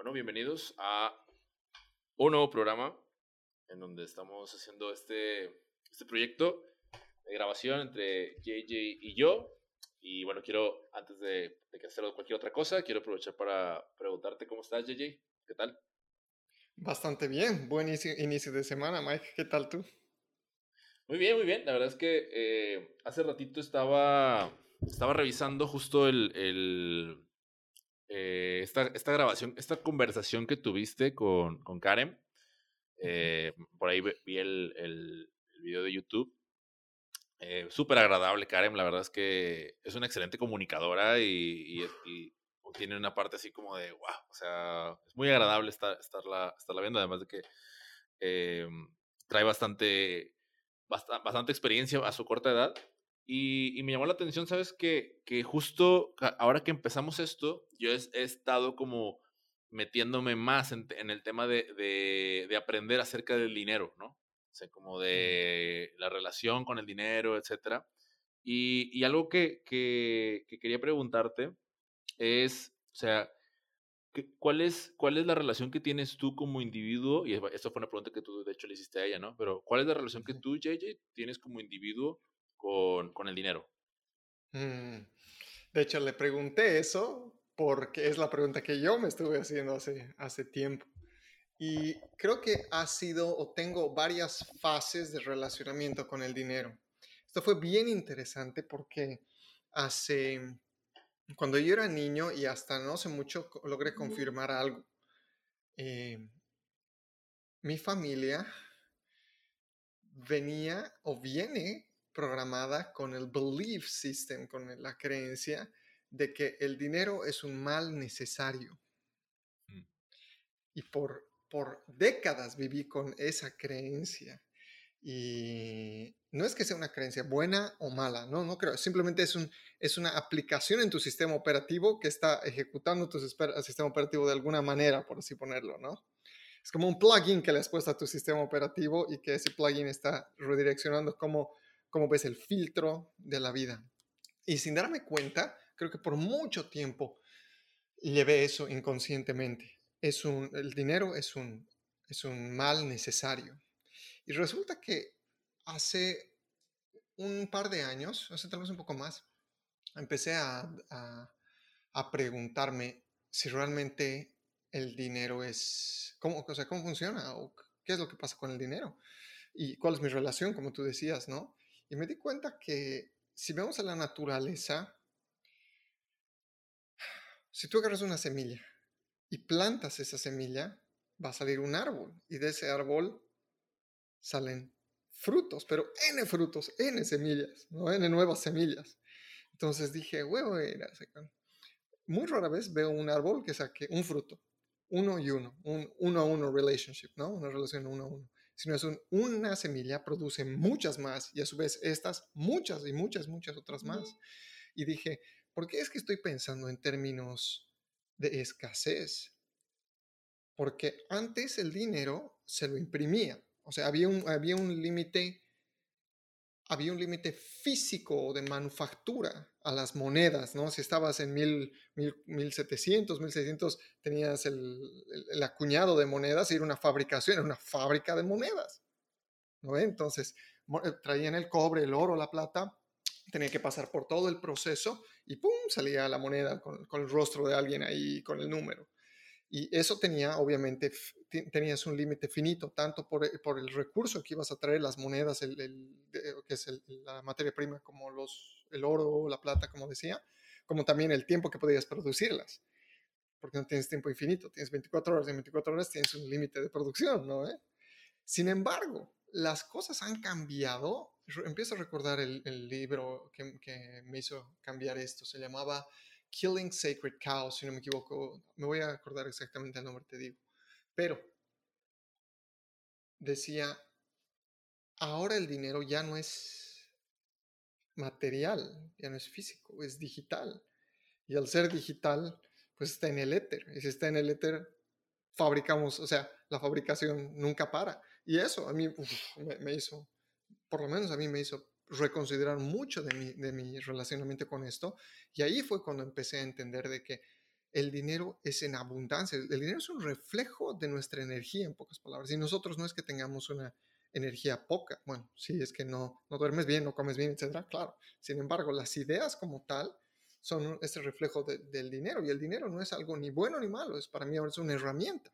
Bueno, bienvenidos a un nuevo programa en donde estamos haciendo este, este proyecto de grabación entre JJ y yo. Y bueno, quiero, antes de, de que hacer cualquier otra cosa, quiero aprovechar para preguntarte cómo estás, JJ. ¿Qué tal? Bastante bien. Buen inicio, de semana, Mike. ¿Qué tal tú? Muy bien, muy bien. La verdad es que eh, hace ratito estaba, estaba revisando justo el, el eh, esta, esta, grabación, esta conversación que tuviste con, con Karen. Eh, por ahí vi el, el, video de YouTube. Eh, Súper agradable, Karen. La verdad es que es una excelente comunicadora y, y, tiene una parte así como de wow. O sea, es muy agradable estar, estarla, estarla viendo. Además de que trae bastante, bastante, bastante experiencia a su corta edad. Y, me llamó la atención, ¿sabes? Que, que justo ahora que empezamos esto, yo he, estado como metiéndome más en, el tema de, de, aprender acerca del dinero, ¿no? O sea, como de la relación con el dinero, etcétera. Y, y algo que, que, que, quería preguntarte es, o sea, ¿cuál es, ¿cuál es la relación que tienes tú como individuo? Y esto fue una pregunta que tú de hecho le hiciste a ella, ¿no? Pero ¿cuál es la relación que tú, JJ, tienes como individuo con, con el dinero? Mm, de hecho, le pregunté eso porque es la pregunta que yo me estuve haciendo hace, hace tiempo. Y creo que ha sido o tengo varias fases de relacionamiento con el dinero. Esto fue bien interesante porque hace, cuando yo era niño y hasta no hace mucho logré confirmar algo. Eh, mi familia venía o viene programada con el belief system, con la creencia de que el dinero es un mal necesario. Mm. Y por, por décadas viví con esa creencia. Y no es que sea una creencia buena o mala, no, no creo. Simplemente es, un, es una aplicación en tu sistema operativo que está ejecutando tu sistema operativo de alguna manera, por así ponerlo, ¿no? Es como un plugin que le has puesto a tu sistema operativo y que ese plugin está redireccionando cómo cómo ves el filtro de la vida. Y sin darme cuenta, creo que por mucho tiempo llevé eso inconscientemente. Es un, el dinero es un, es un mal necesario. Y resulta que hace un par de años, hace tal vez un poco más, empecé a, a, a preguntarme si realmente el dinero es, ¿cómo, o sea, cómo funciona o qué es lo que pasa con el dinero y cuál es mi relación, como tú decías, ¿no? Y me di cuenta que si vemos a la naturaleza, si tú agarras una semilla y plantas esa semilla, va a salir un árbol y de ese árbol salen frutos, pero N frutos, N semillas, ¿no? N nuevas semillas. Entonces dije, huevo, muy rara vez veo un árbol que saque un fruto, uno y uno, un uno a uno relationship, ¿no? Una relación uno a uno sino es una semilla, produce muchas más y a su vez estas muchas y muchas, muchas otras más. Y dije, ¿por qué es que estoy pensando en términos de escasez? Porque antes el dinero se lo imprimía, o sea, había un, había un límite había un límite físico de manufactura a las monedas, ¿no? Si estabas en mil, mil, 1700, 1600, tenías el, el, acuñado de monedas era una fabricación, era una fábrica de monedas, ¿no? Entonces, eh, traían el cobre, el oro, la plata, tenía que pasar por todo el proceso y ¡pum! salía la moneda con, con el rostro de alguien ahí, con el número. Y eso tenía, obviamente, tenías un límite finito, tanto por, eh, por, el recurso que ibas a traer, las monedas, el, que es la materia prima, como los, el oro, la plata, como decía, como también el tiempo que podías producirlas. Porque no tienes tiempo infinito, tienes 24 horas y en 24 horas tienes un límite de producción, ¿no? ¿Eh? Sin embargo, las cosas han cambiado. Empiezo a recordar el, el libro que, que me hizo cambiar esto, se llamaba Killing Sacred Cows, si no me equivoco. Me voy a acordar exactamente el nombre, te digo. Pero decía, ahora el dinero ya no es material, ya no es físico, es digital. Y al ser digital, pues está en el éter. Y si está en el éter, fabricamos, o sea, la fabricación nunca para. Y eso a mí me, hizo, por lo menos a mí me hizo reconsiderar mucho de mi, de mi relacionamiento con esto. Y ahí fue cuando empecé a entender de que el dinero es en abundancia. El dinero es un reflejo de nuestra energía, en pocas palabras. Y nosotros no es que tengamos una energía poca. Bueno, sí, es que no, no duermes bien, no comes bien, etcétera, claro. Sin embargo, las ideas como tal son ese reflejo del dinero. Y el dinero no es algo ni bueno ni malo, es para mí ahora es una herramienta.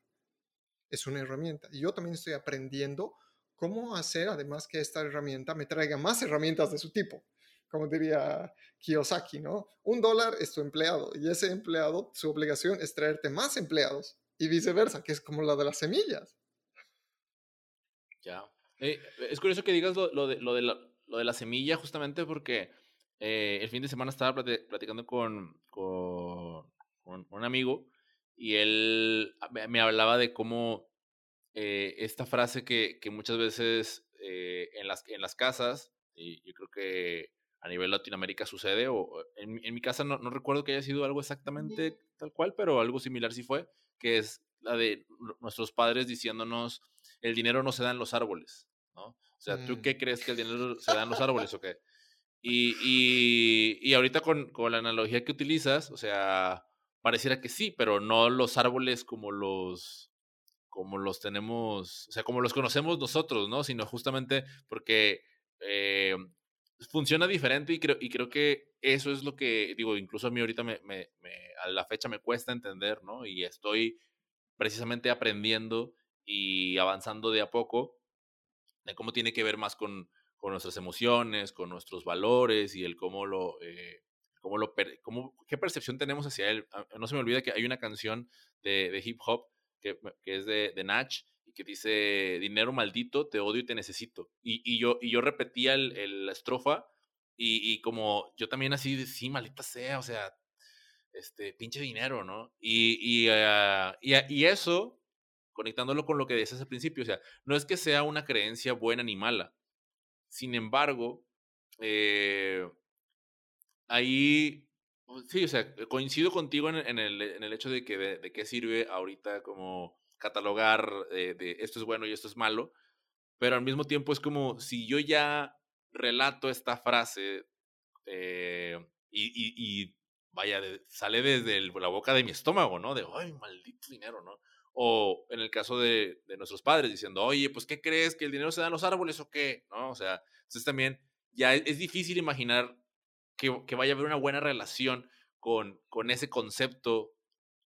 Es una herramienta. Y yo también estoy aprendiendo cómo hacer, además que esta herramienta me traiga más herramientas de su tipo. Como diría Kiyosaki, ¿no? Un dólar es tu empleado y ese empleado, su obligación es traerte más empleados y viceversa, que es como la de las semillas. Ya. Eh, es curioso que digas lo, de, lo, de la, lo de la semilla justamente porque eh, el fin de semana estaba platicando con, con, un amigo y él me hablaba de cómo eh, esta frase que, que muchas veces eh, en, las, en las casas, y yo creo que a nivel Latinoamérica sucede, o en, en mi casa no, no, recuerdo que haya sido algo exactamente tal cual, pero algo similar sí fue, que es la de nuestros padres diciéndonos, el dinero no se da en los árboles, ¿no? O sea, ¿tú mm. qué crees que el dinero se da en los árboles o qué? Y, y, y ahorita con, con, la analogía que utilizas, o sea, pareciera que sí, pero no los árboles como los como los tenemos, o sea, como los conocemos nosotros, ¿no? Sino justamente porque eh, funciona diferente y creo, y creo que eso es lo que, digo, incluso a mí ahorita me, me, a la fecha me cuesta entender, ¿no? Y estoy precisamente aprendiendo y avanzando de a poco de cómo tiene que ver más con, con nuestras emociones, con nuestros valores y el cómo lo, eh, cómo lo cómo, qué percepción tenemos hacia él. Ah, no se me olvida que hay una canción de hip hop que, que, es de, de Natch y que dice, dinero maldito, te odio y te necesito. Y, y yo, y yo repetía el, la estrofa y, y, como yo también así, sí, maldita sea, o sea, este, pinche dinero, ¿no? Y, y, uh, y, eso, conectándolo con lo que decías al principio, o sea, no es que sea una creencia buena ni mala, sin embargo, eh, ahí, sí, o sea, coincido contigo en, el, en el, hecho de que de, qué sirve ahorita como catalogar eh, de esto es bueno y esto es malo, pero al mismo tiempo es como si yo ya relato esta frase eh, y, y, vaya, sale desde la boca de mi estómago, ¿no? De, ay, maldito dinero, ¿no? O en el caso de, de, nuestros padres diciendo, oye, pues, ¿qué crees? ¿Que el dinero se da en los árboles o qué? ¿No? O sea, entonces también ya es, difícil imaginar que, que, vaya a haber una buena relación con, con ese concepto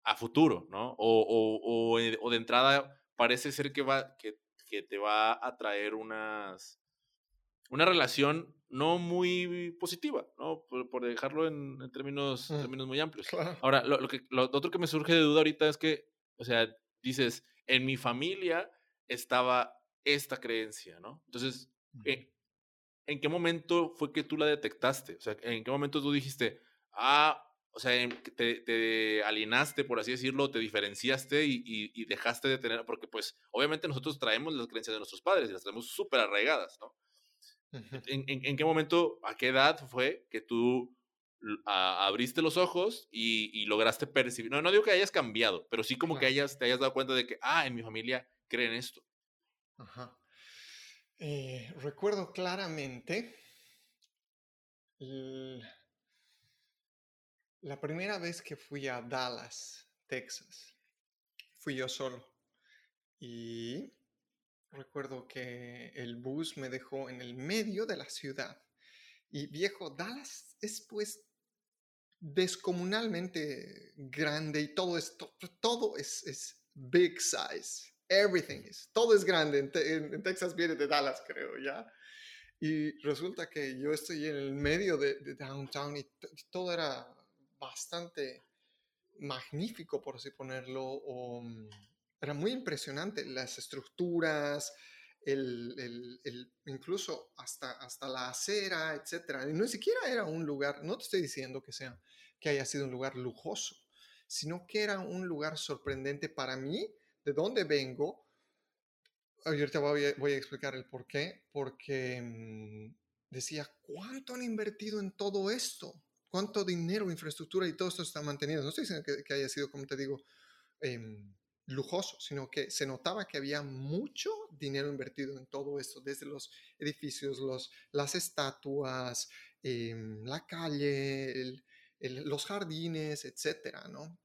a futuro, ¿no? O, o, o, o de entrada parece ser que, va, que, que te va a traer unas, una relación no muy positiva, ¿no? Por, por dejarlo en, en términos, mm. términos muy amplios. Claro. Ahora, lo, lo, que, lo otro que me surge de duda ahorita es que, o sea, dices, en mi familia estaba esta creencia, ¿no? Entonces, ¿en, ¿en qué momento fue que tú la detectaste? O sea, ¿en qué momento tú dijiste, ah, o sea, te, te alienaste, por así decirlo, te diferenciaste y, y, y, dejaste de tener, porque pues obviamente nosotros traemos las creencias de nuestros padres y las traemos súper arraigadas, ¿no? ¿En, en, en qué momento, a qué edad fue que tú a, abriste los ojos y, y, lograste percibir. No, no digo que hayas cambiado, pero sí como que hayas, te hayas dado cuenta de que, ah, en mi familia creen esto. Ajá. Eh, recuerdo claramente la primera vez que fui a Dallas, Texas. Fui yo solo. Y recuerdo que el bus me dejó en el medio de la ciudad. Y viejo, Dallas es pues descomunalmente grande y todo es, todo es big size. Everything is, todo es grande. En, en, en, Texas viene de Dallas, creo, ¿ya? Y resulta que yo estoy en el medio de, de downtown y todo era bastante magnífico, por así ponerlo. O, um, era muy impresionante las estructuras, el, el, el, incluso hasta, hasta la acera, etcétera. No siquiera era un lugar, no te estoy diciendo que, sea, que haya sido un lugar lujoso, sino que era un lugar sorprendente para mí, de dónde vengo. Ahorita voy a, voy a explicar el por qué, porque mmm, decía, ¿cuánto han invertido en todo esto? ¿Cuánto dinero, infraestructura y todo esto está mantenido? No estoy diciendo que, que haya sido, como te digo, eh, lujoso, sino que se notaba que había mucho dinero invertido en todo esto, desde los edificios, los, las estatuas, eh, la calle, el, el, los jardines, etcétera, ¿no?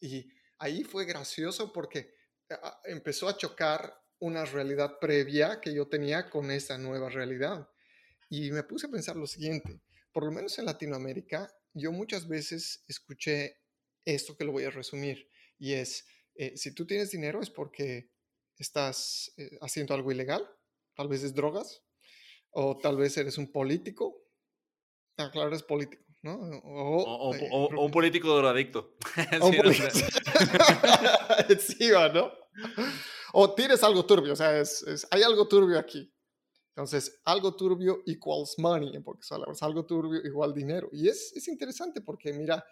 Y ahí fue gracioso porque empezó a chocar una realidad previa que yo tenía con esa nueva realidad. Y me puse a pensar lo siguiente, por lo menos en Latinoamérica, yo muchas veces escuché esto que lo voy a resumir, y es, eh, si tú tienes dinero es porque estás eh, haciendo algo ilegal, tal vez es drogas, o tal vez eres un político. Ah, claro, eres político, ¿no? O, un político drogadicto. Político. ¿no? O tienes algo turbio, o sea, es, hay algo turbio aquí. Entonces, algo turbio equals money, en pocas palabras, algo turbio igual dinero. Y es, es interesante porque, mira,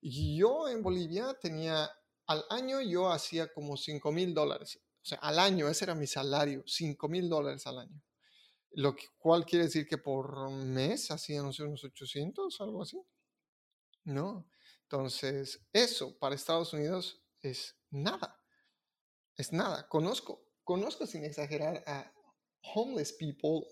yo en Bolivia tenía, al año yo hacía como 5 mil dólares. O sea, al año, ese era mi salario, 5 mil dólares al año. Lo cual quiere decir que por mes hacía, no unos 800, algo así. ¿No? Entonces, eso para Estados Unidos es nada. Es nada. Conozco, conozco sin exagerar a homeless people,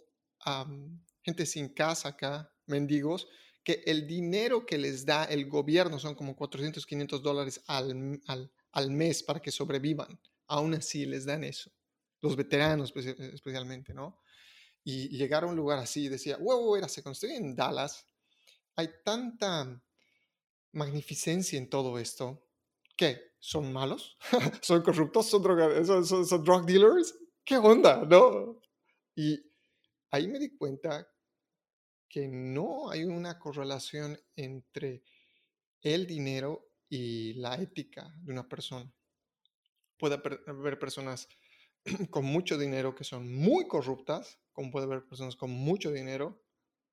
gente sin casa acá, mendigos, que el dinero que les da el gobierno son como 400, 500 dólares al, al, al mes para que sobrevivan. Aún así les dan eso. Los veteranos especialmente, ¿no? Y llegar a un lugar así, decía, wow, era, se construye en Dallas, hay tanta magnificencia en todo esto, ¿qué? ¿Son malos? ¿Son corruptos? ¿Son, son, son, drug dealers? ¿Qué onda? ¿No? Y ahí me di cuenta que no hay una correlación entre el dinero y la ética de una persona. Puede haber personas con mucho dinero que son muy corruptas, como puede haber personas con mucho dinero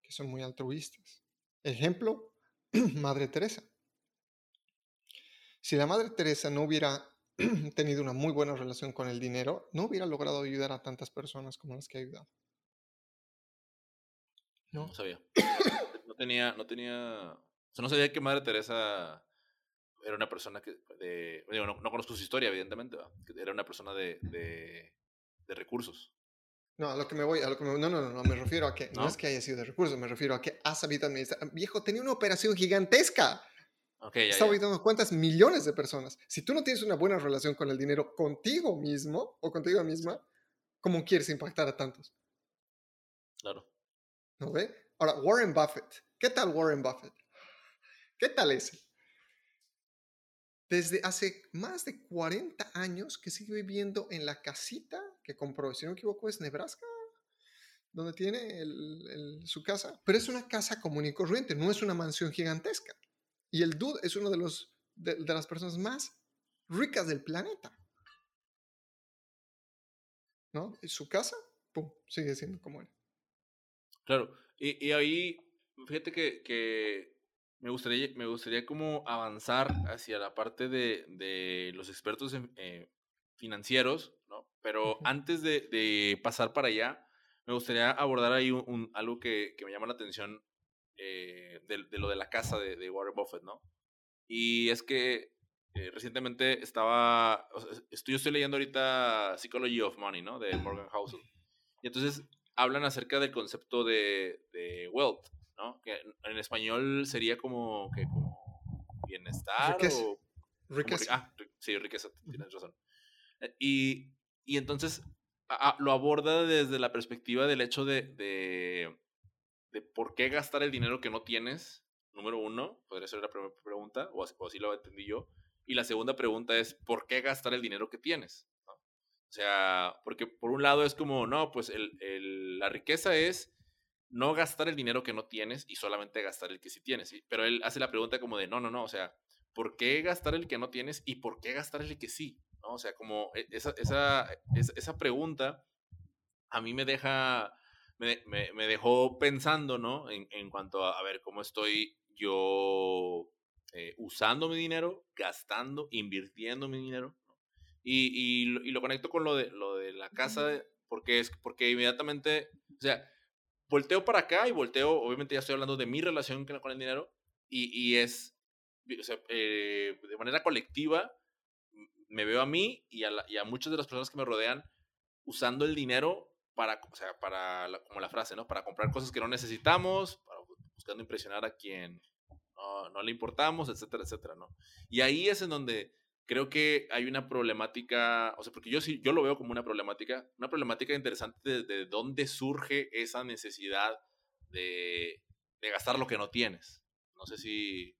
que son muy altruistas. Ejemplo, Madre Teresa. Si la Madre Teresa no hubiera tenido una muy buena relación con el dinero, no hubiera logrado ayudar a tantas personas como las que ha ayudado. No, sabía. No tenía, no tenía, o no sabía que Madre Teresa era una persona que, de, no, conozco su historia, evidentemente, era una persona de, de, recursos. No, a lo que me voy, a lo que me, no, no, no, me refiero a que, ¿No? es que haya sido de recursos, me refiero a que ha sabido administrar. Viejo, tenía una operación gigantesca. Okay, ya, Estaba dando cuentas millones de personas. Si tú no tienes una buena relación con el dinero contigo mismo o contigo misma, ¿cómo quieres impactar a tantos? Claro. ¿No ve? Ahora, Warren Buffett. ¿Qué tal Warren Buffett? ¿Qué tal ese? Desde hace más de 40 años que sigue viviendo en la casita que compró, si no me equivoco es Nebraska, donde tiene su casa, pero es una casa común y corriente, no es una mansión gigantesca. Y el dude es uno de, los, de, las personas más ricas del planeta. ¿No? Su casa, pum, sigue siendo como. Claro, y, ahí, fíjate que me gustaría, me gustaría como avanzar hacia la parte de, de los expertos eh, financieros, ¿no? Pero antes de, de, pasar para allá, me gustaría abordar ahí un, algo que, que, me llama la atención eh, de, de, lo de la casa de, Warren Buffett, ¿no? Y es que eh, recientemente estaba, estoy, estoy leyendo ahorita Psychology of Money, ¿no? De Morgan Housel. Y entonces hablan acerca del concepto de, de wealth, ¿no? Que en español sería como, que como bienestar o... Riqueza. ah, sí, riqueza, tienes razón. Eh, y, y entonces lo aborda desde la perspectiva del hecho de, de, de, por qué gastar el dinero que no tienes, número uno, podría ser la primera pregunta, o así, lo entendí yo. Y la segunda pregunta es, ¿por qué gastar el dinero que tienes? O sea, porque por un lado es como, no, pues el, el, la riqueza es no gastar el dinero que no tienes y solamente gastar el que sí tienes. Pero él hace la pregunta como de, no, no, no, o sea, ¿por qué gastar el que no tienes y por qué gastar el que sí? ¿No? O sea, como e, esa, esa, esa, pregunta a mí me deja, me, me, dejó pensando, ¿no? En, en, cuanto a, a ver, cómo estoy yo eh, usando mi dinero, gastando, invirtiendo mi dinero. Y, y, y, lo conecto con lo de, lo de la casa, porque es porque inmediatamente, o sea, volteo para acá y volteo, obviamente ya estoy hablando de mi relación con el dinero y, y es, o sea, eh, de manera colectiva, me veo a mí y a, y a, muchas de las personas que me rodean usando el dinero para, o sea, para, como la frase, ¿no? Para comprar cosas que no necesitamos, para, buscando impresionar a quien, no, no le importamos, etcétera, etcétera, ¿no? Y ahí es en donde creo que hay una problemática, o sea, porque yo sí, yo lo veo como una problemática, una problemática interesante de, de dónde surge esa necesidad de, de, gastar lo que no tienes. No sé si,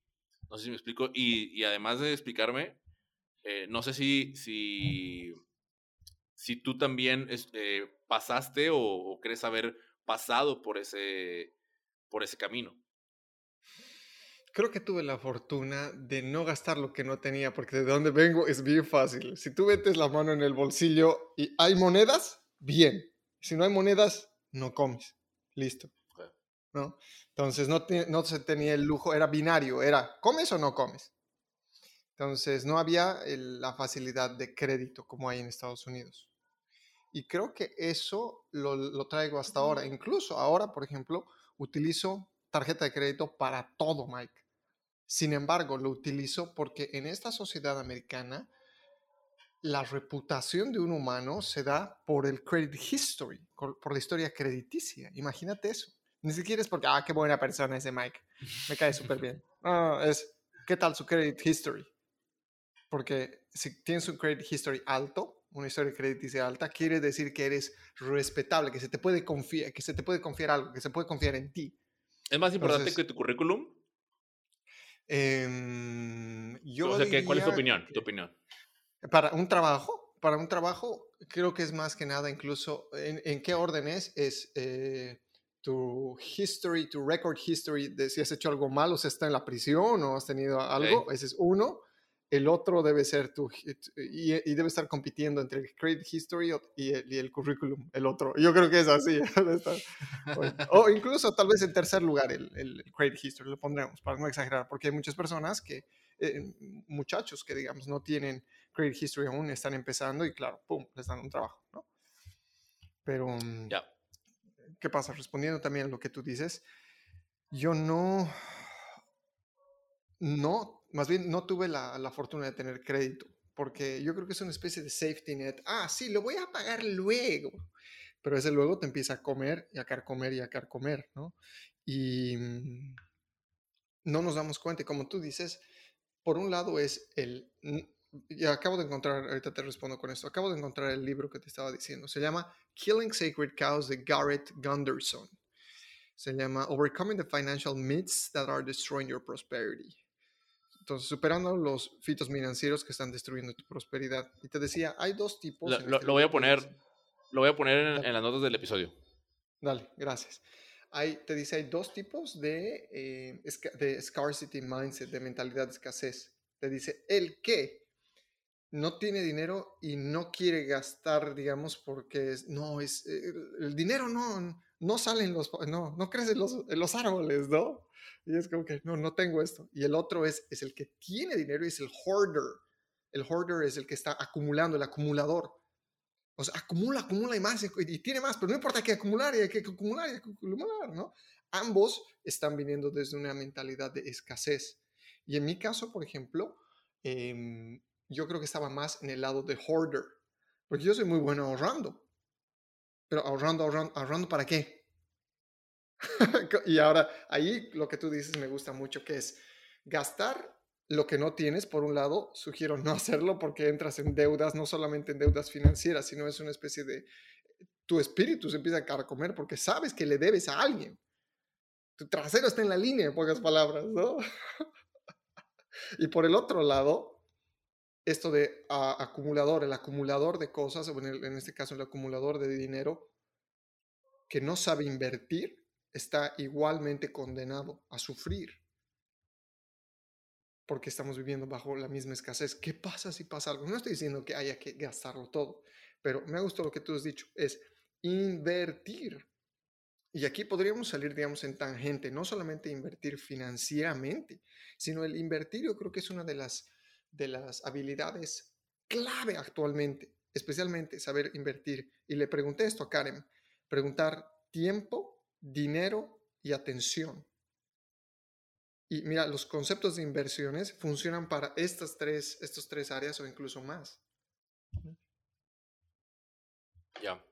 no sé si me explico. Y, y además de explicarme, eh, no sé si, si, si tú también este, pasaste o, o crees haber pasado por ese, por ese camino. Creo que tuve la fortuna de no gastar lo que no tenía, porque de donde vengo es bien fácil. Si tú metes la mano en el bolsillo y hay monedas, bien. Si no hay monedas, no comes. Listo. ¿No? Entonces no, no se tenía el lujo, era binario, era comes o no comes. Entonces no había la facilidad de crédito como hay en Estados Unidos. Y creo que eso lo, traigo hasta ahora. Incluso ahora, por ejemplo, utilizo tarjeta de crédito para todo, Mike. Sin embargo, lo utilizo porque en esta sociedad americana la reputación de un humano se da por el credit history, por la historia crediticia. Imagínate eso. Ni siquiera es porque, ah, qué buena persona ese Mike. Me cae súper bien. No, es, ¿qué tal su credit history? Porque si tienes un credit history alto, una historia crediticia alta, quiere decir que eres respetable, que se te puede confiar, que se te puede confiar algo, que se puede confiar en ti. ¿Es más importante que tu currículum? Eh, yo o sea, ¿cuál es tu opinión? Tu opinión. Para un trabajo, para un trabajo, creo que es más que nada incluso, ¿en, qué orden es? Es eh, tu history, tu record history de si has hecho algo malo, si está en la prisión o has tenido algo, ese es uno el otro debe ser tu, y, debe estar compitiendo entre el credit history y el, currículum, el otro. Yo creo que es así. o incluso tal vez en tercer lugar el, el, credit history, lo pondremos para no exagerar, porque hay muchas personas que, eh, muchachos que digamos no tienen credit history aún, están empezando y claro, pum, les dan un trabajo, ¿no? Pero, mm, ya. ¿qué pasa? Respondiendo también a lo que tú dices, yo no, no más bien no tuve la, la, fortuna de tener crédito, porque yo creo que es una especie de safety net. Ah, sí, lo voy a pagar luego. Pero ese luego te empieza a comer y a comer y a comer, ¿no? Y mm, no nos damos cuenta. Y como tú dices, por un lado es el... Acabo de encontrar, ahorita te respondo con esto, acabo de encontrar el libro que te estaba diciendo. Se llama Killing Sacred Cows de Garrett Gunderson. Se llama Overcoming the Financial Myths That Are Destroying Your Prosperity. Entonces, superando los fitos financieros que están destruyendo tu prosperidad. Y te decía, hay dos tipos. Lo, este lo, voy a poner, lo voy a poner en, las notas del episodio. Dale, gracias. Hay, te dice, hay dos tipos de, eh, de scarcity mindset, de mentalidad de escasez. Te dice, el que no tiene dinero y no quiere gastar, digamos, porque es, no, es, el, dinero no, no sale en los, no, no crece en los, los árboles, ¿no? Y es como que, no, no tengo esto. Y el otro es, es el que tiene dinero y es el hoarder. El hoarder es el que está acumulando, el acumulador. O sea, acumula, acumula y más, y, tiene más, pero no importa que acumular, y hay que acumular, y hay que acumular, ¿no? Ambos están viniendo desde una mentalidad de escasez. Y en mi caso, por ejemplo, em, yo creo que estaba más en el lado de hoarder, porque yo soy muy bueno ahorrando. Pero ahorrando, ahorrando, ahorrando para qué? y ahora ahí lo que tú dices me gusta mucho, que es gastar lo que no tienes, por un lado, sugiero no hacerlo porque entras en deudas, no solamente en deudas financieras, sino es una especie de, tu espíritu se empieza a comer porque sabes que le debes a alguien. Tu trasero está en la línea, en pocas palabras, ¿no? y por el otro lado, esto de acumulador, el acumulador de cosas, en, en este caso el acumulador de dinero, que no sabe invertir, está igualmente condenado a sufrir porque estamos viviendo bajo la misma escasez. ¿Qué pasa si pasa algo? No estoy diciendo que haya que gastarlo todo, pero me ha gustado lo que tú has dicho, es invertir. Y aquí podríamos salir, digamos, en tangente, no solamente invertir financieramente, sino el invertir yo creo que es una de las, de las habilidades clave actualmente, especialmente saber invertir. Y le pregunté esto a Karen, preguntar tiempo dinero y atención. Y mira, los conceptos de inversiones funcionan para estas tres, estos tres áreas o incluso más. Ya.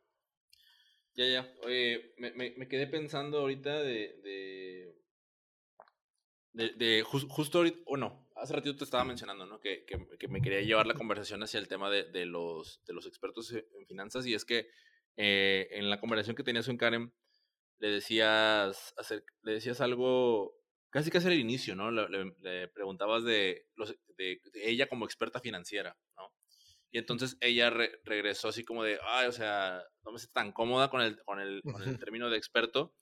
Ya, ya. Oye, me, me, quedé pensando ahorita de, de, de, justo ahorita, bueno, hace ratito te estaba mencionando, ¿no? Que, que, me quería llevar la conversación hacia el tema de, de, los, de los expertos en finanzas y es que eh, en la conversación que tenías con Karen, le decías, hacer, le decías algo, casi casi al inicio, ¿no? Le, preguntabas de, los, de, ella como experta financiera, ¿no? Y entonces ella regresó así como de, ay, o sea, no me siento tan cómoda con el, con el, con el término de experto,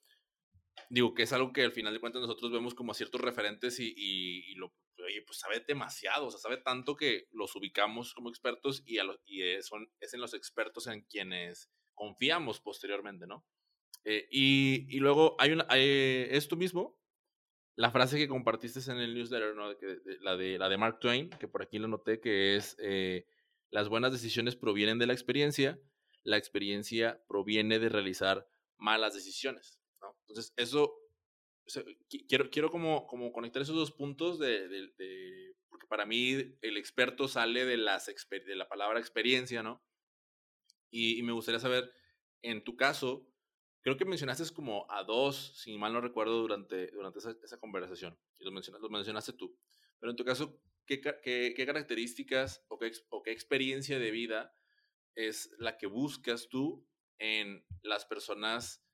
digo que es algo que al final de cuentas nosotros vemos como ciertos referentes y, y, lo, oye, pues sabe demasiado, o sea, sabe tanto que los ubicamos como expertos y, a y es, son, es en los expertos en quienes confiamos posteriormente, ¿no? Eh, y, y, luego hay una, esto mismo, la frase que compartiste en el newsletter. De la, de, la de Mark Twain, que por aquí lo noté, que es, eh, las buenas decisiones provienen de la experiencia, la experiencia proviene de realizar malas decisiones. Entonces, eso, quiero, quiero como, como conectar esos dos puntos de, de, porque para mí el experto sale de, las, de la palabra experiencia, ¿no? Y, me gustaría saber, en tu caso, creo que mencionaste como a dos, si mal no recuerdo, durante, durante esa, esa conversación, y lo mencionaste, mencionaste tú, pero en tu caso, ¿qué, qué, qué características o qué, o qué experiencia de vida es la que buscas tú en las personas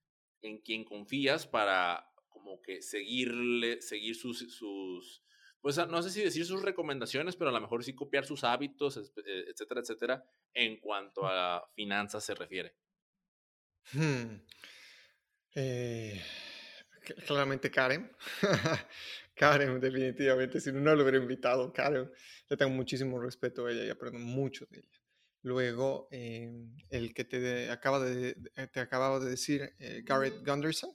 en quien confías para como que seguirle, seguir sus, sus, pues no sé si decir sus recomendaciones, pero a lo mejor sí copiar sus hábitos, eh, etcétera, etcétera, en cuanto a finanzas se refiere. Hmm. Eh, claramente Karen. Karen, definitivamente. Si no lo hubiera invitado, Karen, le tengo muchísimo respeto a ella y aprendo mucho de ella. Luego, em, el que te, acaba de, eh, te acababa de decir, eh, Garrett Gunderson.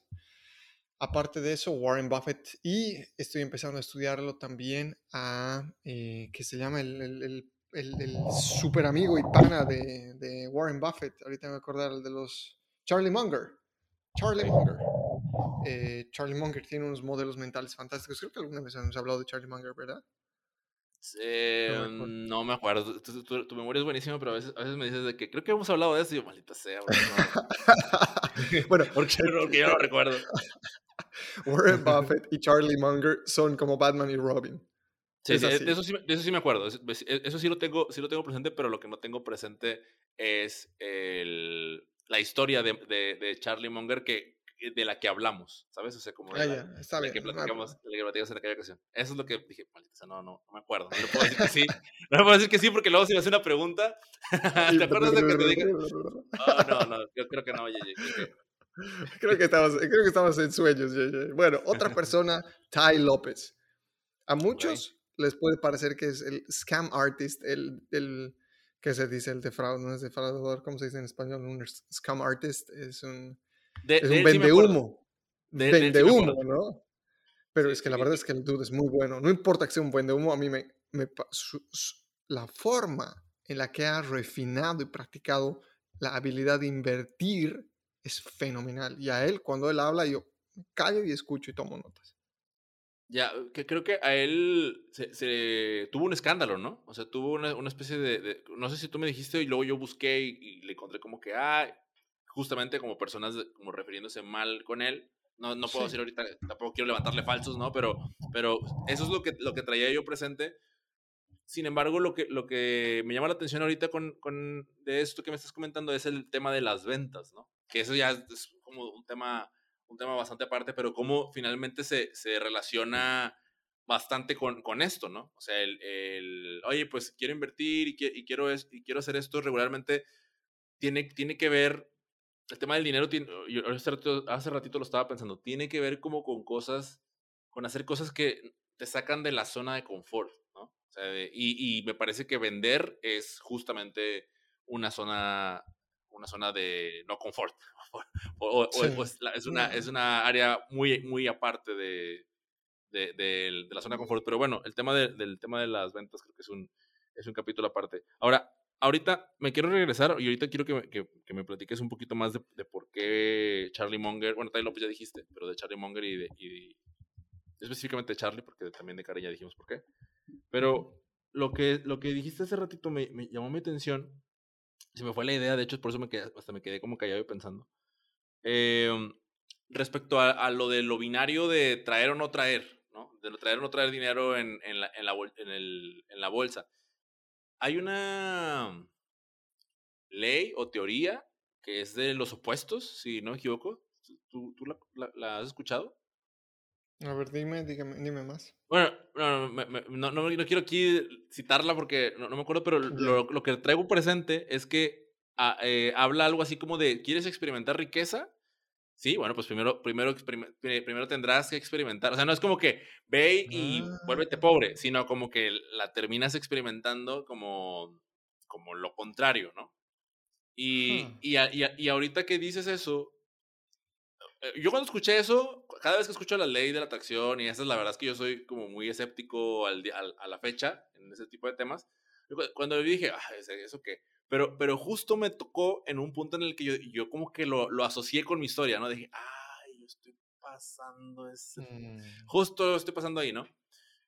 Aparte de eso, Warren Buffett. Y estoy empezando a estudiarlo también a, eh, que se llama el, el, el, super amigo y pana de, de, Warren Buffett. Ahorita me voy a acordar el de los... Charlie Munger. Charlie Munger. Charlie Munger tiene unos modelos mentales fantásticos. Creo que alguna vez hemos hablado de Charlie Munger, ¿verdad? No, me acuerdo. Tu, memoria es buenísima, pero a veces, a veces me dices de que creo que hemos hablado de eso y yo, maldita sea. bueno, porque, porque yo no recuerdo. Warren Buffett y Charlie Munger son como Batman y Robin. Sí, sí de, eso sí, eso sí me acuerdo. Eso, sí, lo tengo, sí lo tengo presente, pero lo que no tengo presente es el, la historia de, de, de Charlie Munger que eh, de la que hablamos, ¿sabes? O sea, como de, la, que platicamos, de la que en aquella ocasión. Eso es lo que dije, maldita, no, no, no me acuerdo. No le puedo decir que sí. No le puedo decir que sí porque luego si me hace una pregunta, ¿te acuerdas de que te dije? Oh, no, no, yo creo que no, oye, Creo que creo que estabas en sueños, Bueno, otra persona, Ty López. A muchos les puede parecer que es el scam artist, el, el ¿qué se dice? El defraudador, no es defraudador, ¿cómo se dice en español? Un scam artist es un es un vende humo. vende humo, ¿no? Pero es que la verdad es que el dude es muy bueno. No importa que sea un vende humo, a mí me, me la forma en la que ha refinado y practicado la habilidad de invertir es fenomenal. Y a él, cuando él habla, yo callo y escucho y tomo notas. Ya, que creo que a él se, tuvo un escándalo, ¿no? O sea, tuvo una, una especie de, No sé si tú me dijiste y luego yo busqué y, y le encontré como que, ah, justamente como personas como refiriéndose mal con él. No, no puedo decir ahorita, tampoco quiero levantarle falsos, ¿no? Pero, pero eso es lo que, lo que traía yo presente. Sin embargo, lo que, lo que me llama la atención ahorita con, con de esto que me estás comentando es el tema de las ventas, ¿no? Que eso ya es como un tema, un tema bastante aparte, pero cómo finalmente se, se relaciona bastante con, con, esto, ¿no? O sea, el, el, oye, pues quiero invertir y, y quiero, es, y quiero hacer esto regularmente, tiene, tiene que ver el tema del dinero, yo hace ratito, lo estaba pensando, tiene que ver como con cosas, con hacer cosas que te sacan de la zona de confort, ¿no? O sea, y, y, me parece que vender es justamente una zona, una zona de no confort. o, es, una, es una área muy, muy aparte de, de, de, la zona de confort. Pero bueno, el tema del tema de las ventas creo que es un, es un capítulo aparte. Ahora, ahorita me quiero regresar y ahorita quiero que, que, que me platiques un poquito más de, de, por qué Charlie Munger, bueno, Ty López ya dijiste, pero de Charlie Munger y de, y específicamente de Charlie, porque también de Karen ya dijimos por qué. Pero lo que, lo que dijiste hace ratito me, me, llamó mi atención. Se me fue la idea, de hecho, por eso me quedé, hasta me quedé como callado pensando. Eh, respecto a, a, lo de lo binario de traer o no traer, ¿no? de traer o no traer dinero en, en, la, en, la, en, el, en la bolsa. Hay una ley o teoría que es de los opuestos, si no me equivoco. ¿Tú, tú la, la, has escuchado? A ver, dime, dime más. Bueno, no, no, no, no, quiero aquí citarla porque no, me acuerdo, pero lo, lo, que traigo presente es que ah, eh, habla algo así como de, ¿quieres experimentar riqueza? Sí, bueno, pues primero, primero, primero tendrás que experimentar. O sea, no es como que ve y ah. vuélvete pobre, sino como que la terminas experimentando como, como lo contrario, ¿no? Y, y, y, ahorita que dices eso, eh, yo cuando escuché eso, cada vez que escucho la ley de la atracción, y esa es la verdad es que yo soy como muy escéptico al, a la fecha en ese tipo de temas, cuando dije, ah, ¿eso qué? Pero, pero justo me tocó en un punto en el que yo, yo como que lo, lo asocié con mi historia, ¿no? Dije, ay, yo estoy pasando ese... Mm. Justo estoy pasando ahí, ¿no?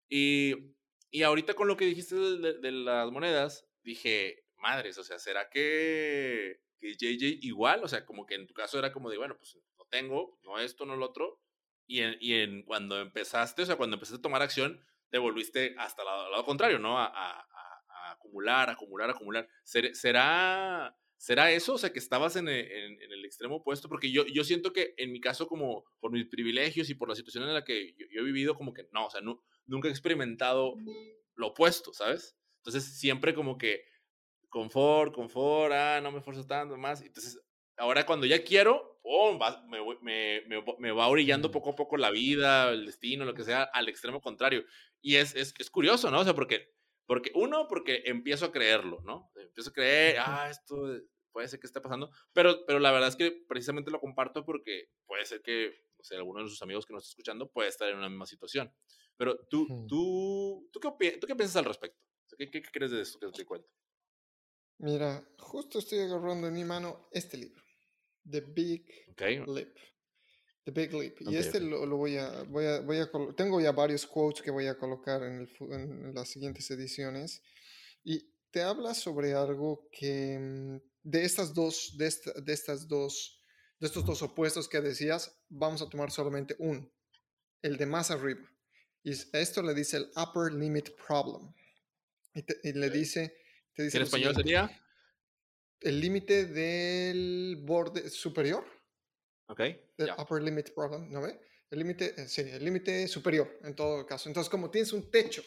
Y, y ahorita con lo que dijiste de, las monedas, dije, madres, o sea, ¿será que, que JJ igual? O sea, como que en tu caso era como de, bueno, pues no tengo, no esto, no lo otro. Y, en, y en, cuando empezaste, o sea, cuando empezaste a tomar acción, te volviste hasta el lado, contrario, ¿no? a, acumular, acumular, acumular. ¿Será, será eso? O sea, que estabas en, el extremo opuesto, porque yo, yo siento que en mi caso, como por mis privilegios y por la situación en la que yo, he vivido, como que no, o sea, no, nunca he experimentado lo opuesto, ¿sabes? Entonces, siempre como que confort, confort, ah, no me esfuerzo tanto más. Entonces, ahora cuando ya quiero, me, me, me, va orillando poco a poco la vida, el destino, lo que sea, al extremo contrario. Y es, es, es curioso, ¿no? O sea, porque porque uno, porque empiezo a creerlo, ¿no? Empiezo a creer, ah, esto puede ser que esté pasando, pero, pero la verdad es que precisamente lo comparto porque puede ser que, o sea, alguno de sus amigos que nos está escuchando puede estar en una misma situación. Pero tú, tú, ¿tú, qué, ¿tú qué piensas al respecto? ¿Qué, qué, crees de esto que te cuento? Mira, justo estoy agarrando en mi mano este libro, The Big Leap. The Big Leap. y este lo, voy, a, voy, a, voy a, tengo ya varios quotes que voy a colocar en, el, en, las siguientes ediciones. Y te habla sobre algo que mm, de estas dos, de, de estas dos, de estos dos opuestos que decías, vamos a tomar solamente uno, el de más arriba. Y esto le dice el upper limit problem. Y, le dice, te dice ¿En español sería? El límite del borde superior. Ok. El upper limit problem, ¿no ve? El límite, eh, sí, el límite superior en todo caso. Entonces, como tienes un techo,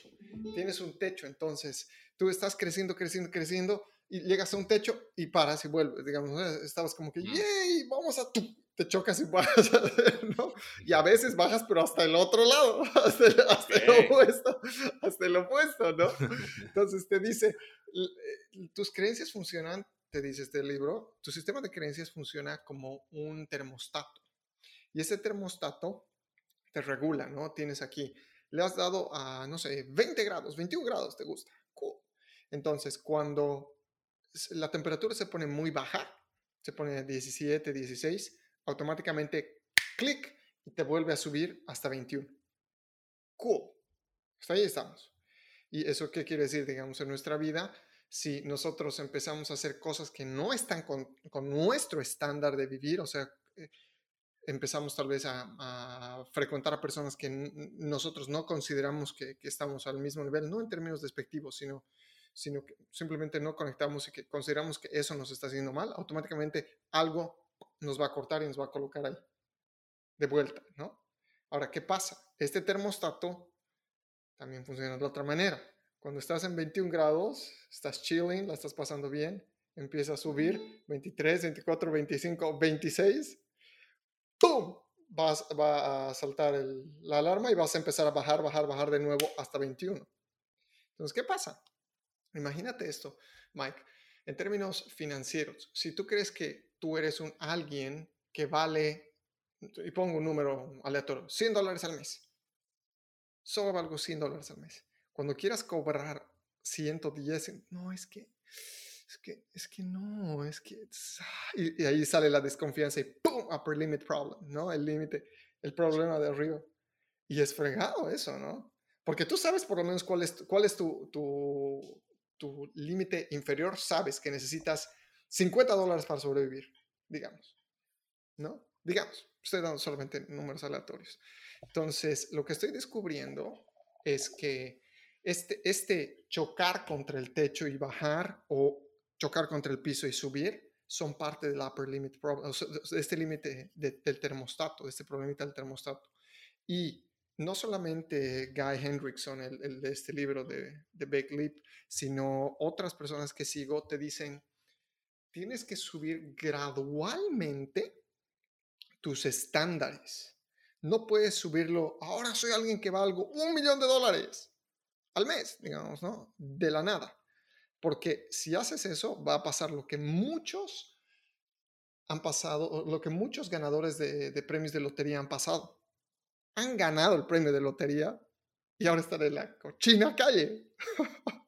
tienes un techo, entonces tú estás creciendo, creciendo, creciendo y llegas a un techo y paras y vuelves, digamos, estabas como que, mm. ¡yay! Vamos a tu, te chocas y bajas, ¿no? Y a veces bajas, pero hasta el otro lado, hasta el, hasta el opuesto, hasta el opuesto, ¿no? Entonces te dice, eh, tus creencias funcionan te dice este libro, tu sistema de creencias funciona como un termostato. Y ese termostato te regula, ¿no? Tienes aquí, le has dado a, no sé, 20 grados, 21 grados, ¿te gusta? Cool. Entonces, cuando la temperatura se pone muy baja, se pone a 17, 16, automáticamente clic y te vuelve a subir hasta 21. Cool. Hasta ahí estamos. ¿Y eso qué quiere decir? Digamos, en nuestra vida si nosotros empezamos a hacer cosas que no están con, nuestro estándar de vivir, o sea, eh, empezamos tal vez a, frecuentar a personas que nosotros no consideramos que, estamos al mismo nivel, no en términos despectivos, sino, sino que simplemente no conectamos y que consideramos que eso nos está haciendo mal, automáticamente algo nos va a cortar y nos va a colocar ahí de vuelta, ¿no? Ahora, ¿qué pasa? Este termostato también funciona de otra manera cuando estás en 21 grados, estás chilling, la estás pasando bien, empieza a subir 23, 24, 25, 26, ¡pum! Vas, va a saltar la alarma y vas a empezar a bajar, bajar, bajar de nuevo hasta 21. Entonces, ¿qué pasa? Imagínate esto, Mike, en términos financieros. Si tú crees que tú eres un alguien que vale, y pongo un número aleatorio, 100 dólares al mes. Solo valgo 100 dólares al mes cuando quieras cobrar 110, no, es que, es que, es que no, es que, y, ahí sale la desconfianza y ¡pum! Upper limit problem, ¿no? El límite, el problema de arriba. Y es fregado eso, ¿no? Porque tú sabes por lo menos cuál es, cuál es tu, tu, tu límite inferior, sabes que necesitas 50 dólares para sobrevivir, digamos, ¿no? Digamos, estoy dando solamente números aleatorios. Entonces, lo que estoy descubriendo es que este, este chocar contra el techo y bajar o chocar contra el piso y subir son parte del upper limit problem, de este límite del termostato, de este problema del termostato. Y no solamente Guy Hendrickson, el, de este libro de, de Big Leap, sino otras personas que sigo te dicen, tienes que subir gradualmente tus estándares. No puedes subirlo, ahora soy alguien que valgo un millón de dólares al mes, digamos, ¿no? De la nada. Porque si haces eso, va a pasar lo que muchos han pasado, lo que muchos ganadores de, premios de lotería han pasado. Han ganado el premio de lotería y ahora están en la cochina calle.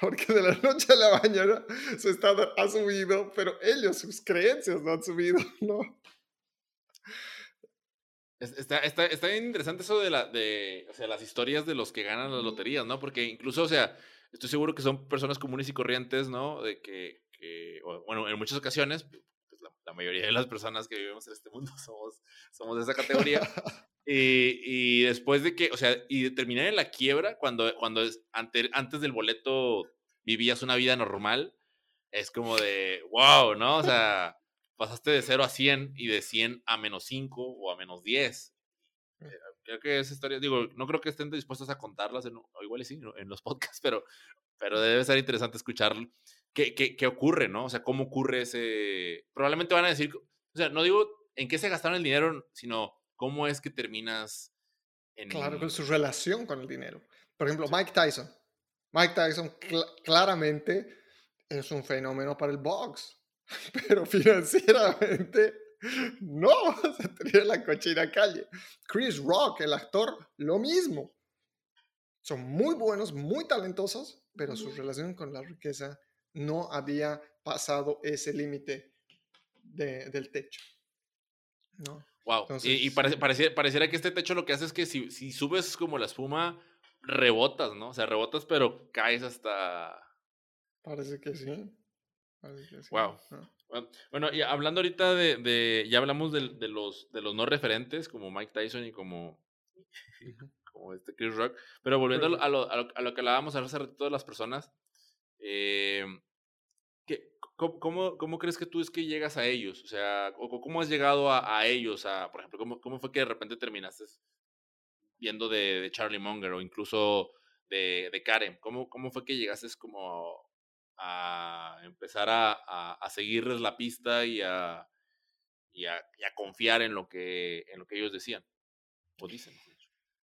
Porque de la noche a la mañana su estado ha subido, pero ellos, sus creencias no han subido, ¿no? Está, está, está bien interesante eso de, la, de o sea, las historias de los que ganan las loterías, ¿no? Porque incluso, o sea, estoy seguro que son personas comunes y corrientes, ¿no? De que, que bueno, en muchas ocasiones, pues la, mayoría de las personas que vivimos en este mundo somos, somos de esa categoría. y, y, después de que, o sea, y de terminar en la quiebra, cuando, cuando es, ante, antes del boleto vivías una vida normal, es como de, wow, ¿no? O sea pasaste de 0 a 100 y de 100 a menos 5 o a menos 10. Mm. Eh, creo que esa historia, digo, no creo que estén dispuestos a contarlas, en, igual sí, en los podcasts, pero, pero debe ser interesante escuchar qué, qué, qué ocurre, ¿no? O sea, cómo ocurre ese... Probablemente van a decir, o sea, no digo en qué se gastaron el dinero, sino cómo es que terminas en... Claro, con su relación con el dinero. Por ejemplo, Mike Tyson. Mike Tyson claramente es un fenómeno para el box. pero financieramente no, se tenía la cochina calle. Chris Rock, el actor, lo mismo. Son muy buenos, muy talentosos, pero su relación con la riqueza no había pasado ese límite de, del techo. ¿no? Wow. y, pareciera, pareciera, que este techo lo que hace es que si, si subes como la espuma, rebotas, ¿no? O sea, rebotas, pero caes hasta. Parece que sí. Wow. Bueno, y hablando ahorita de, de ya hablamos de, de, los, de los no referentes, como Mike Tyson y como, como este Chris Rock, pero volviendo a lo, a lo, a lo, que hablábamos hace rato de las personas, eh, ¿qué, cómo, cómo, crees que tú es que llegas a ellos? O sea, ¿cómo has llegado a, a ellos? A, por ejemplo, ¿cómo, ¿cómo fue que de repente terminaste viendo de, de Charlie Munger o incluso de, de Karen? ¿Cómo, ¿Cómo fue que llegaste como a empezar a, a, seguirles la pista y a, y a, confiar en lo, que, en lo que ellos decían o dicen.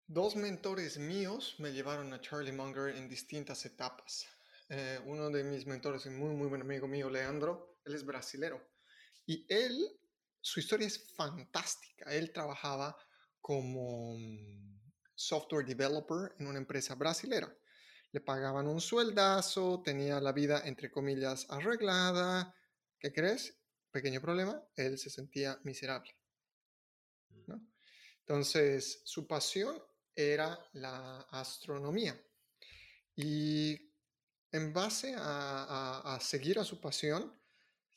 Dos mentores míos me llevaron a Charlie Munger en distintas etapas. Eh, uno de mis mentores, un muy, muy buen amigo mío, Leandro, él es brasilero. Y él, su historia es fantástica. Él trabajaba como mm, software developer en una empresa brasilera le pagaban un sueldazo, tenía la vida, entre comillas, arreglada. ¿Qué crees? Pequeño problema, él se sentía miserable. Mm. Entonces, su pasión era la astronomía. Y en base a seguir a su pasión,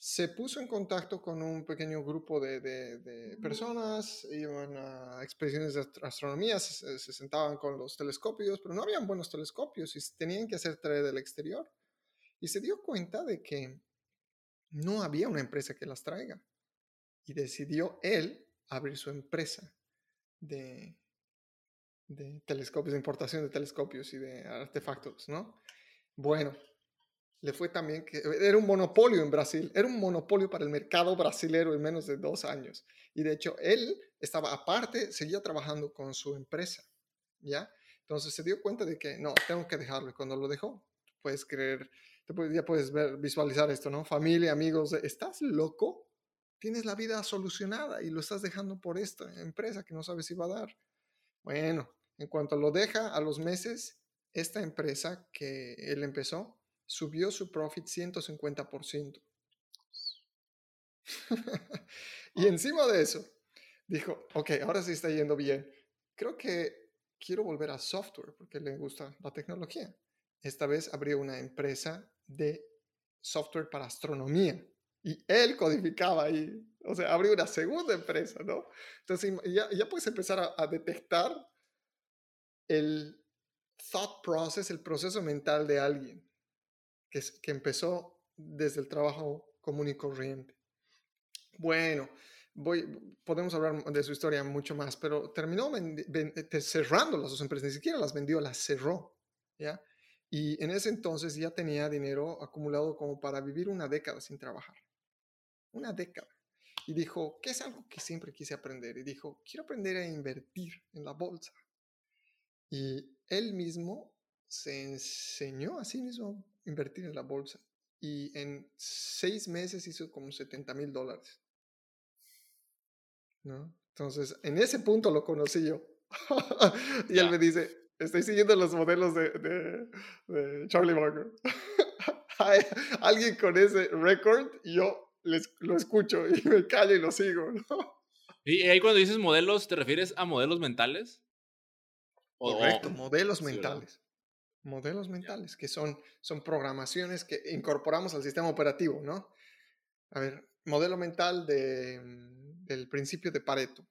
se puso en contacto con un pequeño grupo de, personas, iban a expediciones de astronomía, se, sentaban con los telescopios, pero no habían buenos telescopios y tenían que hacer traer del exterior. Y se dio cuenta de que no había una empresa que las traiga. Y decidió él abrir su empresa de, de telescopios, de importación de telescopios y de artefactos, ¿no? Bueno, le fue también que era un monopolio en Brasil, era un monopolio para el mercado brasilero en menos de dos años. Y de hecho, él estaba aparte, seguía trabajando con su empresa, ¿ya? Entonces se dio cuenta de que no, tengo que dejarlo. Y cuando lo dejó, puedes creer, ya puedes ver, visualizar esto, ¿no? Familia, amigos, ¿estás loco? Tienes la vida solucionada y lo estás dejando por esta empresa que no sabes si va a dar. Bueno, en cuanto lo deja a los meses, esta empresa que él empezó subió su profit 150%. y encima de eso, dijo, ok, ahora sí está yendo bien. Creo que quiero volver a software porque le gusta la tecnología. Esta vez abrió una empresa de software para astronomía Y él codificaba ahí. O sea, abrió una segunda empresa, ¿no? Entonces ya, ya puedes empezar a, a detectar el thought process, el proceso mental de alguien que, que empezó desde el trabajo común y corriente. Bueno, voy, podemos hablar de su historia mucho más, pero terminó cerrando las dos empresas, ni siquiera las vendió, las cerró, ¿ya? Y en ese entonces ya tenía dinero acumulado como para vivir una década sin trabajar. Una década. Y dijo, ¿qué es algo que siempre quise aprender? Y dijo, quiero aprender a invertir en la bolsa. Y él mismo se enseñó a sí mismo invertir en la bolsa. Y en seis meses hizo como 70 mil dólares. ¿No? Entonces, en ese punto lo conocí yo. y él me dice, estoy siguiendo los modelos de, de, Charlie Munger. Hay alguien con ese récord y yo les, lo escucho y me callo y lo sigo. Y ahí cuando dices modelos, ¿te refieres a modelos mentales? Correcto, modelos mentales. Modelos mentales, que son, son programaciones que incorporamos al sistema operativo, ¿no? A ver, modelo mental de, del principio de Pareto,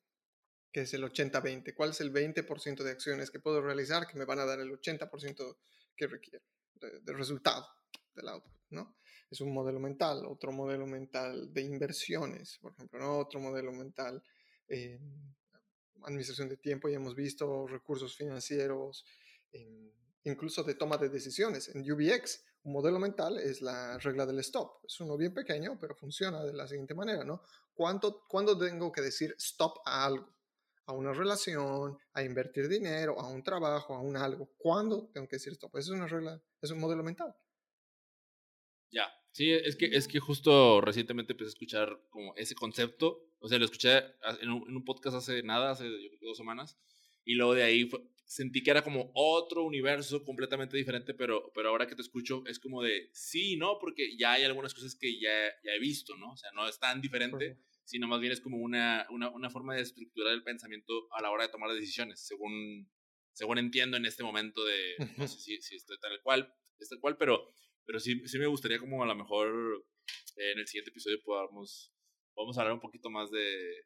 que es el 80-20. ¿Cuál es el 20% de acciones que puedo realizar que me van a dar el 80% que requiere de, resultado del output, ¿no? Es un modelo mental, otro modelo mental de inversiones, por ejemplo, ¿no? Otro modelo mental eh, administración de tiempo, ya hemos visto recursos financieros, incluso de toma de decisiones. En UBX, un modelo mental es la regla del stop. Es uno bien pequeño, pero funciona de la siguiente manera, ¿no? ¿Cuánto, ¿Cuándo tengo que decir stop a algo? A una relación, a invertir dinero, a un trabajo, a un algo. ¿Cuándo tengo que decir stop? Esa es una regla, es un modelo mental. Ya, sí, es que, es que justo recientemente empecé a escuchar como ese concepto o sea, lo escuché en un, podcast hace nada, hace dos semanas, y luego de ahí sentí que era como otro universo completamente diferente, pero, pero ahora que te escucho es como de sí, ¿no? Porque ya hay algunas cosas que ya, ya he visto, ¿no? O sea, no es tan diferente, sino más bien es como una, una, una, forma de estructurar el pensamiento a la hora de tomar decisiones, según, según entiendo en este momento de, no sé si, si estoy tal cual, es tal cual, pero, pero sí, sí me gustaría como a lo mejor en el siguiente episodio podamos a hablar un poquito más de,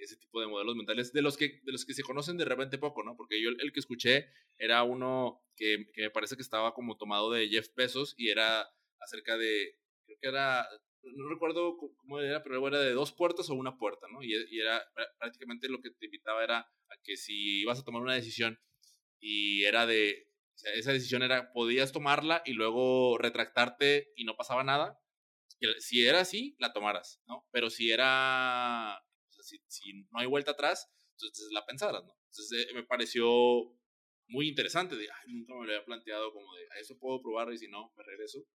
ese tipo de modelos mentales, de los, que, de los que se conocen de repente poco, ¿no? Porque yo el, que escuché era uno que, que, me parece que estaba como tomado de Jeff Bezos y era acerca de, creo que era, no recuerdo cómo era, pero era de dos puertas o una puerta, ¿no? Y, y era prácticamente lo que te invitaba era a que si ibas a tomar una decisión y era de, o sea, esa decisión era, podías tomarla y luego retractarte y no pasaba nada, si era así, la tomaras, ¿no? Pero si era, si, si, no hay vuelta atrás, entonces la pensaras, ¿no? Entonces eh, me pareció muy interesante, de, ay, nunca me lo había planteado como de, a eso puedo probarlo y si no, me regreso.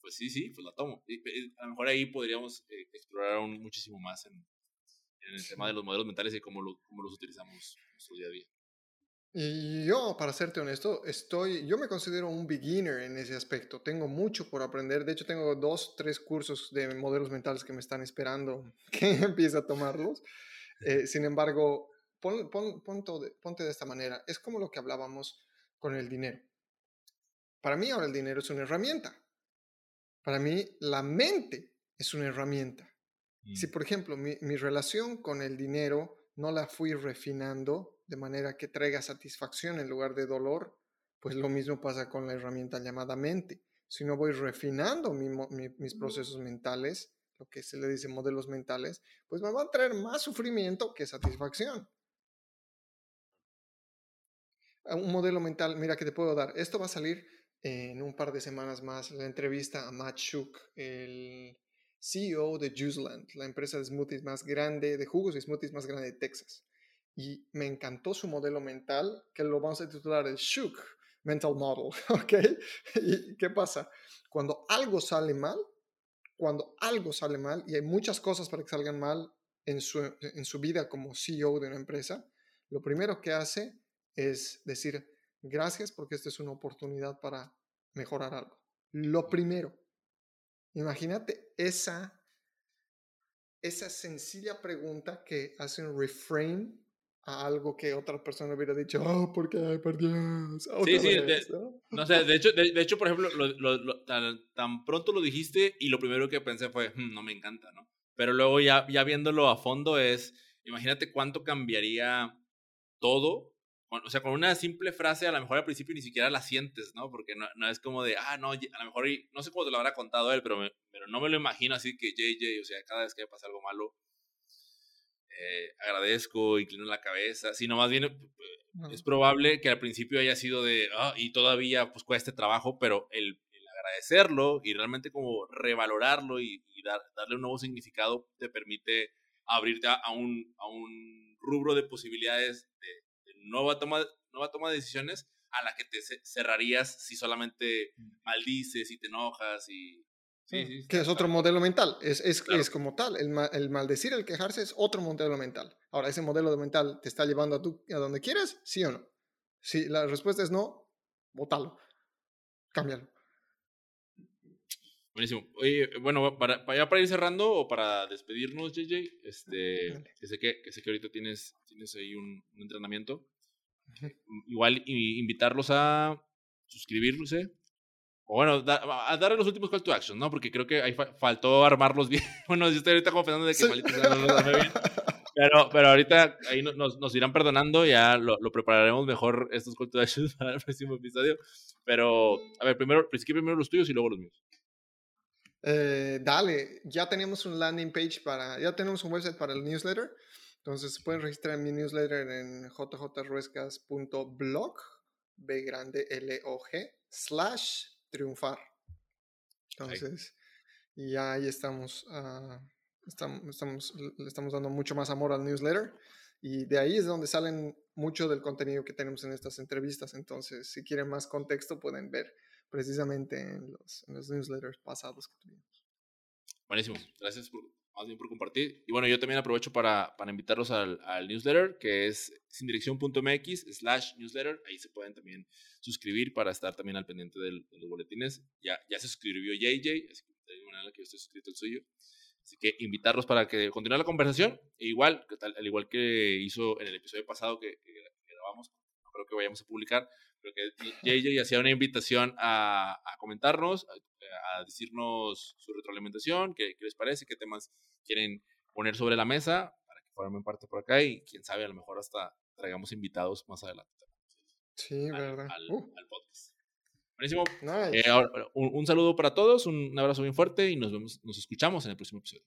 Pues sí, sí, pues la tomo. Y, a lo mejor ahí podríamos eh, explorar aún muchísimo más en, en el tema de los modelos mentales y cómo, lo, cómo los utilizamos en nuestro día a día. Y yo, para serte honesto, estoy, yo me considero un beginner en ese aspecto. Tengo mucho por aprender. De hecho, tengo dos, tres cursos de modelos mentales que me están esperando que empiece a tomarlos. Eh, sin embargo, pon, pon, ponte de esta manera. Es como lo que hablábamos con el dinero. Para mí ahora el dinero es una herramienta. Para mí la mente es una herramienta. Si, mm. por ejemplo, mi, mi relación con el dinero no la fui refinando de manera que traiga satisfacción en lugar de dolor, pues lo mismo pasa con la herramienta llamada mente. Si no voy refinando mis procesos mentales, lo que se le dice modelos mentales, pues me va a traer más sufrimiento que satisfacción. Ah, un modelo mental, mira que te puedo dar. Esto va a salir en un par de semanas más, la entrevista a Matt Shook, el CEO de Juiceland, la empresa de smoothies más grande, de jugos y smoothies más grande de Texas y me encantó su modelo mental, que lo vamos a titular el Shook Mental Model, ¿ok? ¿Y qué pasa? Cuando algo sale mal, cuando algo sale mal, y hay muchas cosas para que salgan mal en su, en su vida como CEO de una empresa, lo primero que hace es decir, gracias porque esta es una oportunidad para mejorar algo. Lo primero, imagínate esa, esa sencilla pregunta que hace un reframe a algo que otra persona hubiera dicho, oh, ¿por qué? Por Dios. sí, sí, ¿no? sé, de hecho, de, hecho, por ejemplo, lo, tan, pronto lo dijiste y lo primero que pensé fue, hmm, no me encanta, ¿no? Pero luego ya, ya viéndolo a fondo es, imagínate cuánto cambiaría todo. O sea, con una simple frase, a lo mejor al principio ni siquiera la sientes, ¿no? Porque no, no es como de, ah, no, a lo mejor, no sé cómo te lo habrá contado él, pero, pero no me lo imagino así que JJ, o sea, cada vez que pasa algo malo, eh, agradezco, inclino la cabeza, sino más bien eh, es probable que al principio haya sido de, ah, y todavía pues cueste trabajo, pero el, agradecerlo y realmente como revalorarlo y, darle un nuevo significado te permite abrirte a un, a un rubro de posibilidades de, nueva, toma, nueva toma de decisiones a la que te cerrarías si solamente mm. maldices y te enojas y, que es otro modelo mental, es, es, es como tal, el, el, maldecir, el quejarse es otro modelo mental. Ahora, ¿ese modelo mental te está llevando a, tú, a donde quieres? ¿Sí o no? Si la respuesta es no, bótalo, cámbialo. Buenísimo. Oye, bueno, para, para, ya para ir cerrando o para despedirnos, JJ, este, que, sé que, que, sé que ahorita tienes, tienes ahí un, entrenamiento. Igual invitarlos a suscribirse, o bueno, a darle los últimos call to action, ¿no? Porque creo que ahí faltó armarlos bien. Bueno, yo estoy ahorita como pensando de que no los armé bien. Pero, pero ahorita ahí nos, nos irán perdonando, ya lo, lo, prepararemos mejor estos call to action para el próximo episodio. Pero, a ver, primero, principio primero los tuyos y luego los míos. Eh, dale, ya tenemos un landing page para, ya tenemos un website para el newsletter. Entonces pueden registrar en mi newsletter en jjruescas.blog, B grande L O G, slash triunfar. Entonces, y ya ahí estamos, uh, estamos, estamos, le estamos dando mucho más amor al newsletter y de ahí es donde salen mucho del contenido que tenemos en estas entrevistas. Entonces, si quieren más contexto, pueden ver precisamente en los, en los newsletters pasados que tuvimos. Buenísimo, gracias por, más bien por compartir. Y bueno, yo también aprovecho para, para invitarlos al, al, newsletter, que es sindirección.mx slash newsletter. Ahí se pueden también suscribir para estar también al pendiente de los boletines. Ya, ya se suscribió JJ, así que de alguna manera que yo estoy suscrito el suyo. Así que invitarlos para que continúe la conversación. E igual, al igual que hizo en el episodio pasado que, que grabamos, no creo que vayamos a publicar, pero que JJ hacía una invitación a, a comentarnos, decirnos su retroalimentación, qué, qué, les parece, qué temas quieren poner sobre la mesa para que formen parte por acá y quién sabe, a lo mejor hasta traigamos invitados más adelante. Sí, verdad. Al, uh. al, podcast. Buenísimo. Eh, un, un, saludo para todos, un abrazo bien fuerte y nos vemos, nos escuchamos en el próximo episodio.